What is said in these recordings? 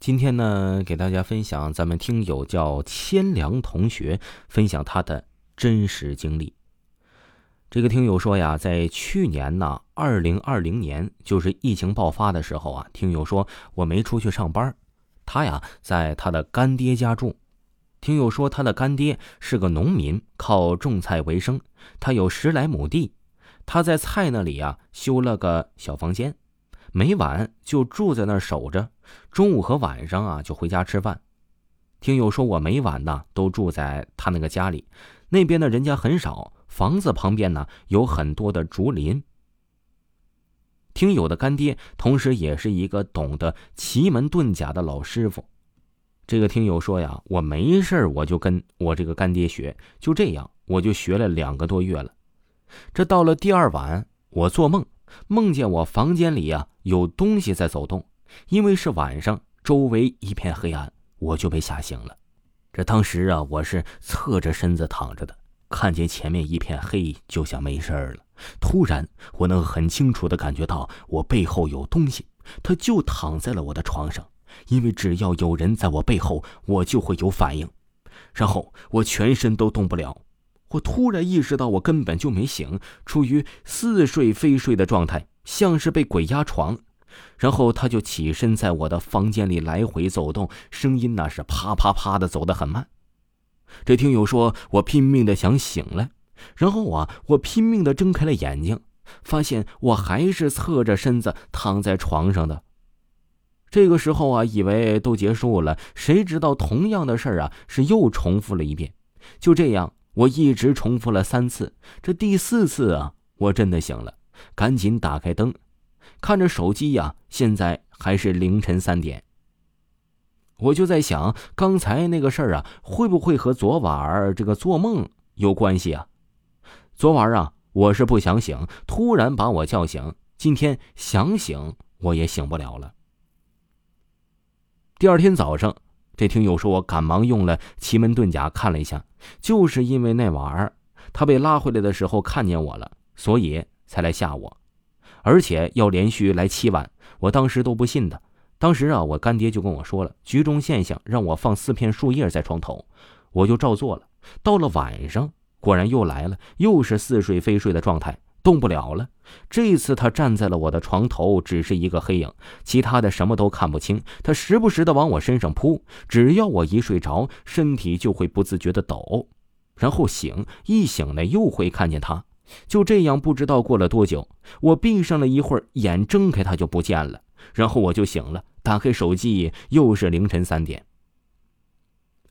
今天呢，给大家分享咱们听友叫千良同学分享他的真实经历。这个听友说呀，在去年呢，二零二零年，就是疫情爆发的时候啊，听友说我没出去上班，他呀在他的干爹家住。听友说他的干爹是个农民，靠种菜为生，他有十来亩地，他在菜那里啊修了个小房间。每晚就住在那儿守着，中午和晚上啊就回家吃饭。听友说，我每晚呢都住在他那个家里，那边的人家很少，房子旁边呢有很多的竹林。听友的干爹同时也是一个懂得奇门遁甲的老师傅。这个听友说呀，我没事我就跟我这个干爹学，就这样我就学了两个多月了。这到了第二晚，我做梦。梦见我房间里呀有东西在走动，因为是晚上，周围一片黑暗，我就被吓醒了。这当时啊，我是侧着身子躺着的，看见前面一片黑，就想没事了。突然，我能很清楚的感觉到我背后有东西，他就躺在了我的床上。因为只要有人在我背后，我就会有反应，然后我全身都动不了。我突然意识到，我根本就没醒，处于似睡非睡的状态，像是被鬼压床。然后他就起身在我的房间里来回走动，声音那是啪啪啪的，走得很慢。这听友说，我拼命的想醒来，然后啊，我拼命的睁开了眼睛，发现我还是侧着身子躺在床上的。这个时候啊，以为都结束了，谁知道同样的事儿啊，是又重复了一遍。就这样。我一直重复了三次，这第四次啊，我真的醒了，赶紧打开灯，看着手机呀，现在还是凌晨三点。我就在想，刚才那个事儿啊，会不会和昨晚这个做梦有关系啊？昨晚啊，我是不想醒，突然把我叫醒，今天想醒我也醒不了了。第二天早上。这听友说，我赶忙用了奇门遁甲看了一下，就是因为那玩意儿他被拉回来的时候看见我了，所以才来吓我，而且要连续来七晚。我当时都不信的。当时啊，我干爹就跟我说了局中现象，让我放四片树叶在床头，我就照做了。到了晚上，果然又来了，又是似睡非睡的状态。动不了了。这次他站在了我的床头，只是一个黑影，其他的什么都看不清。他时不时的往我身上扑，只要我一睡着，身体就会不自觉的抖，然后醒，一醒来又会看见他。就这样，不知道过了多久，我闭上了一会儿眼，睁开他就不见了，然后我就醒了，打开手机，又是凌晨三点。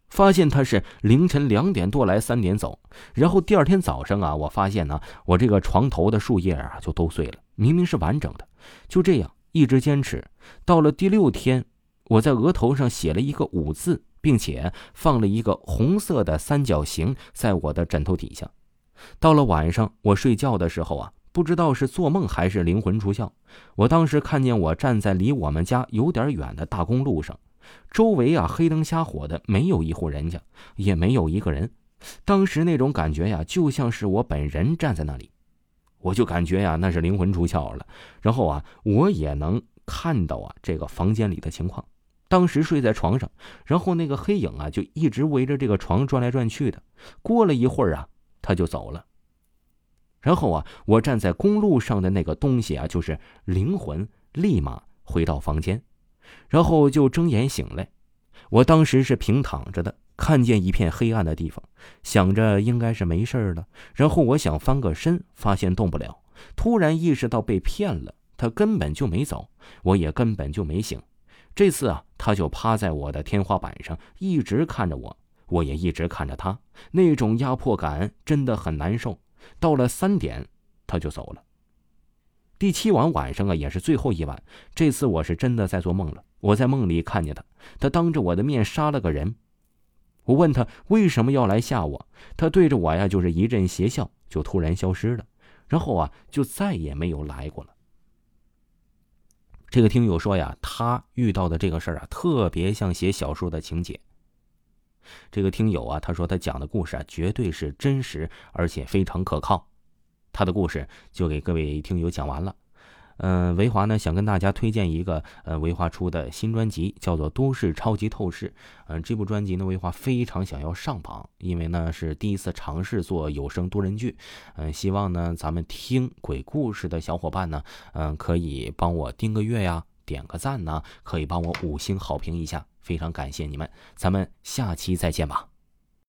发现他是凌晨两点多来，三点走。然后第二天早上啊，我发现呢，我这个床头的树叶啊就都碎了，明明是完整的。就这样一直坚持，到了第六天，我在额头上写了一个五字，并且放了一个红色的三角形在我的枕头底下。到了晚上，我睡觉的时候啊，不知道是做梦还是灵魂出窍，我当时看见我站在离我们家有点远的大公路上。周围啊，黑灯瞎火的，没有一户人家，也没有一个人。当时那种感觉呀，就像是我本人站在那里，我就感觉呀，那是灵魂出窍了。然后啊，我也能看到啊，这个房间里的情况。当时睡在床上，然后那个黑影啊，就一直围着这个床转来转去的。过了一会儿啊，他就走了。然后啊，我站在公路上的那个东西啊，就是灵魂，立马回到房间。然后就睁眼醒来，我当时是平躺着的，看见一片黑暗的地方，想着应该是没事了。然后我想翻个身，发现动不了。突然意识到被骗了，他根本就没走，我也根本就没醒。这次啊，他就趴在我的天花板上，一直看着我，我也一直看着他，那种压迫感真的很难受。到了三点，他就走了。第七晚晚上啊，也是最后一晚。这次我是真的在做梦了。我在梦里看见他，他当着我的面杀了个人。我问他为什么要来吓我，他对着我呀就是一阵邪笑，就突然消失了。然后啊，就再也没有来过了。这个听友说呀，他遇到的这个事儿啊，特别像写小说的情节。这个听友啊，他说他讲的故事啊，绝对是真实而且非常可靠。他的故事就给各位听友讲完了，嗯，维华呢想跟大家推荐一个呃维华出的新专辑，叫做《都市超级透视》。嗯，这部专辑呢，维华非常想要上榜，因为呢是第一次尝试做有声多人剧。嗯，希望呢咱们听鬼故事的小伙伴呢，嗯可以帮我订个月呀，点个赞呢，可以帮我五星好评一下，非常感谢你们。咱们下期再见吧。